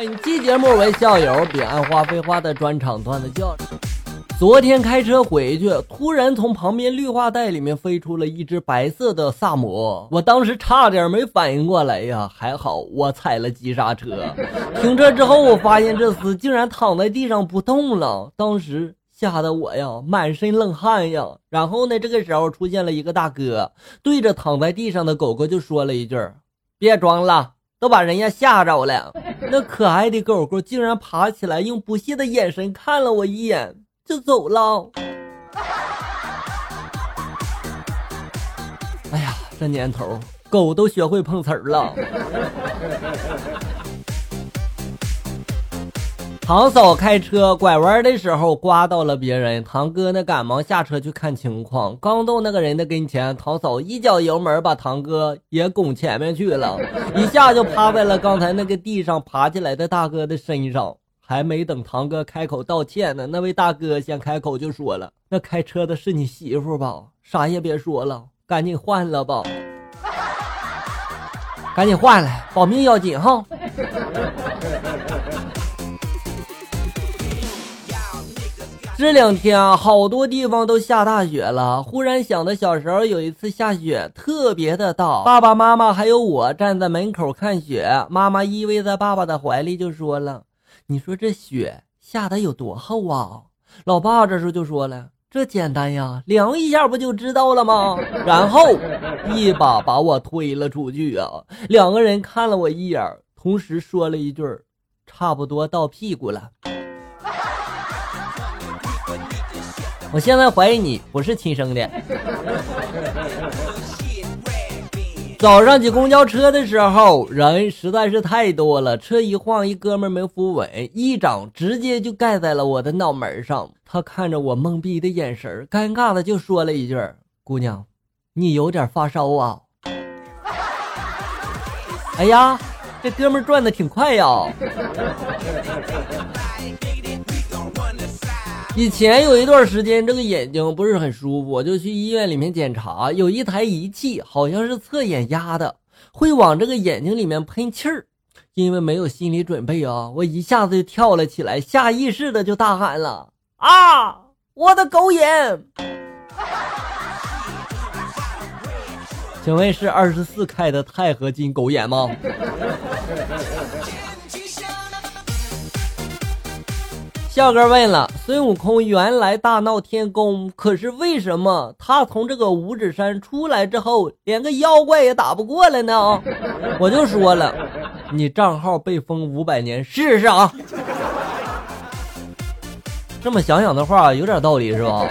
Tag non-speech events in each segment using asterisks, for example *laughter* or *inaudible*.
本期节目为校友彼岸花废话的专场段子教程。昨天开车回去，突然从旁边绿化带里面飞出了一只白色的萨摩，我当时差点没反应过来呀，还好我踩了急刹车。停车之后，我发现这厮竟然躺在地上不动了，当时吓得我呀满身冷汗呀。然后呢，这个时候出现了一个大哥，对着躺在地上的狗狗就说了一句：“别装了，都把人家吓着了。” *laughs* 那可爱的狗狗竟然爬起来，用不屑的眼神看了我一眼。就走了。哎呀，这年头狗都学会碰瓷儿了。堂嫂开车拐弯的时候刮到了别人，堂哥呢赶忙下车去看情况。刚到那个人的跟前，堂嫂一脚油门把堂哥也拱前面去了，一下就趴在了刚才那个地上爬起来的大哥的身上。还没等堂哥开口道歉呢，那位大哥先开口就说了：“那开车的是你媳妇吧？啥也别说了，赶紧换了吧，赶紧换了，保命要紧哈。”这两天啊，好多地方都下大雪了。忽然想到小时候有一次下雪特别的大，爸爸妈妈还有我站在门口看雪，妈妈依偎在爸爸的怀里就说了。你说这雪下的有多厚啊？老爸这时候就说了：“这简单呀，量一下不就知道了吗？” *laughs* 然后一把把我推了出去啊！两个人看了我一眼，同时说了一句：“差不多到屁股了。”我现在怀疑你不是亲生的。早上挤公交车的时候，人实在是太多了，车一晃，一哥们没扶稳，一掌直接就盖在了我的脑门上。他看着我懵逼的眼神，尴尬的就说了一句：“姑娘，你有点发烧啊。*laughs* ”哎呀，这哥们转的挺快呀。以前有一段时间，这个眼睛不是很舒服，我就去医院里面检查，有一台仪器，好像是测眼压的，会往这个眼睛里面喷气儿。因为没有心理准备啊，我一下子就跳了起来，下意识的就大喊了：“啊，我的狗眼！”请问是二十四开的钛合金狗眼吗？笑哥问了：孙悟空原来大闹天宫，可是为什么他从这个五指山出来之后，连个妖怪也打不过了呢？*laughs* 我就说了，你账号被封五百年试试啊！这么想想的话，有点道理是吧？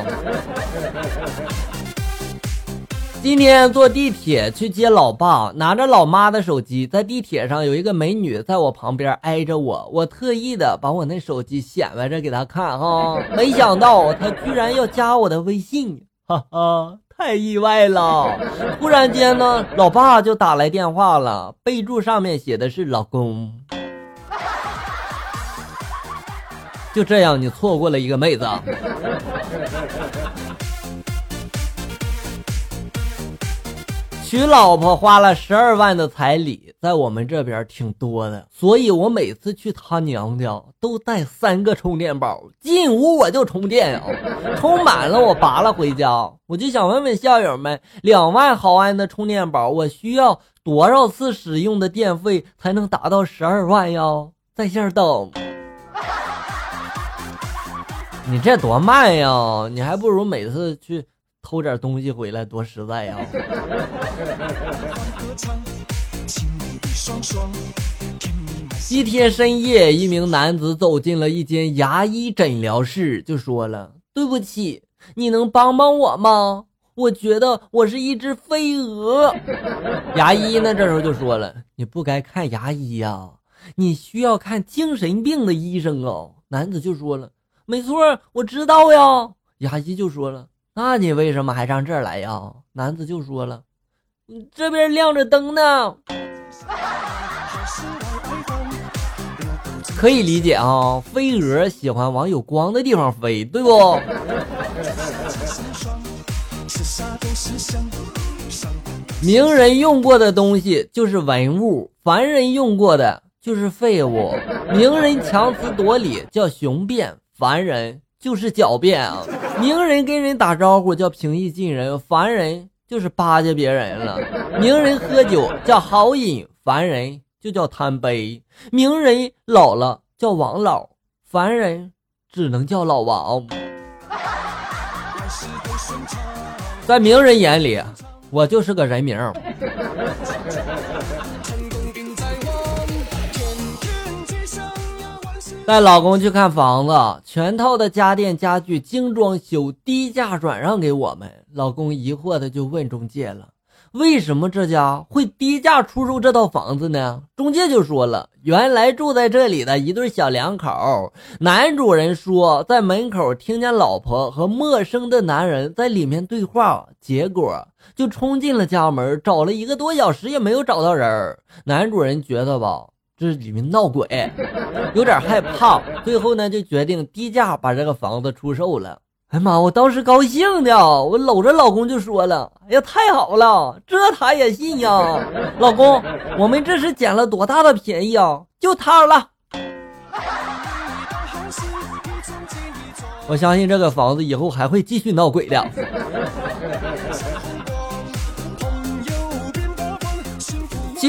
今天坐地铁去接老爸，拿着老妈的手机，在地铁上有一个美女在我旁边挨着我，我特意的把我那手机显摆着给她看哈，*laughs* 没想到她居然要加我的微信，哈哈，太意外了！突然间呢，老爸就打来电话了，备注上面写的是老公，就这样你错过了一个妹子。娶老婆花了十二万的彩礼，在我们这边挺多的，所以我每次去他娘家都带三个充电宝，进屋我就充电啊，*laughs* 充满了我拔了回家。我就想问问校友们，两万毫安的充电宝，我需要多少次使用的电费才能达到十二万呀？在线等。*laughs* 你这多慢呀！你还不如每次去。偷点东西回来多实在呀！一天深夜，一名男子走进了一间牙医诊疗室，就说了：“对不起，你能帮帮我吗？我觉得我是一只飞蛾。”牙医呢，这时候就说了：“你不该看牙医呀，你需要看精神病的医生哦。”男子就说了：“没错，我知道呀。”牙医就说了。那你为什么还上这儿来呀？男子就说了：“这边亮着灯呢。”可以理解啊，飞蛾喜欢往有光的地方飞，对不？名人用过的东西就是文物，凡人用过的就是废物；名人强词夺理叫雄辩，凡人就是狡辩啊；名人跟人打招呼叫平易近人，凡人就是巴结别人了；名人喝酒叫豪饮，凡人就叫贪杯；名人老了叫王老，凡人只能叫老王。在名人眼里，我就是个人名。带老公去看房子，全套的家电家具精装修，低价转让给我们。老公疑惑的就问中介了：“为什么这家会低价出售这套房子呢？”中介就说了：“原来住在这里的一对小两口，男主人说在门口听见老婆和陌生的男人在里面对话，结果就冲进了家门，找了一个多小时也没有找到人。男主人觉得吧。”这里面闹鬼，*laughs* 有点害怕，最后呢就决定低价把这个房子出售了。哎妈，我当时高兴的，我搂着老公就说了：“哎呀，太好了，这他也信呀！老公，我们这是捡了多大的便宜啊？就他了。*laughs* ”我相信这个房子以后还会继续闹鬼的。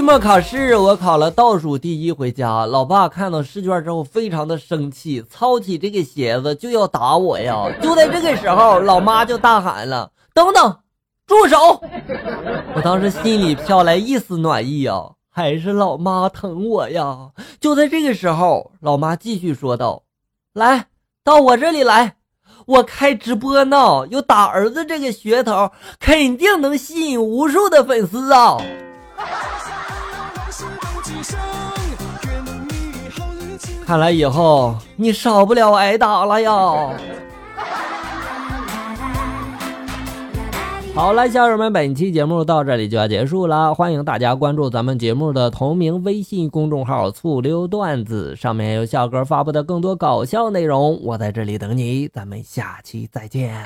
期末考试，我考了倒数第一，回家，老爸看到试卷之后非常的生气，操起这个鞋子就要打我呀！*laughs* 就在这个时候，老妈就大喊了：“等等，住手！”我当时心里飘来一丝暖意啊，还是老妈疼我呀！就在这个时候，老妈继续说道：“来到我这里来，我开直播呢，有打儿子这个噱头，肯定能吸引无数的粉丝啊！”看来以后你少不了挨打了呀！好了，家人们，本期节目到这里就要结束了，欢迎大家关注咱们节目的同名微信公众号“醋溜段子”，上面有笑哥发布的更多搞笑内容。我在这里等你，咱们下期再见。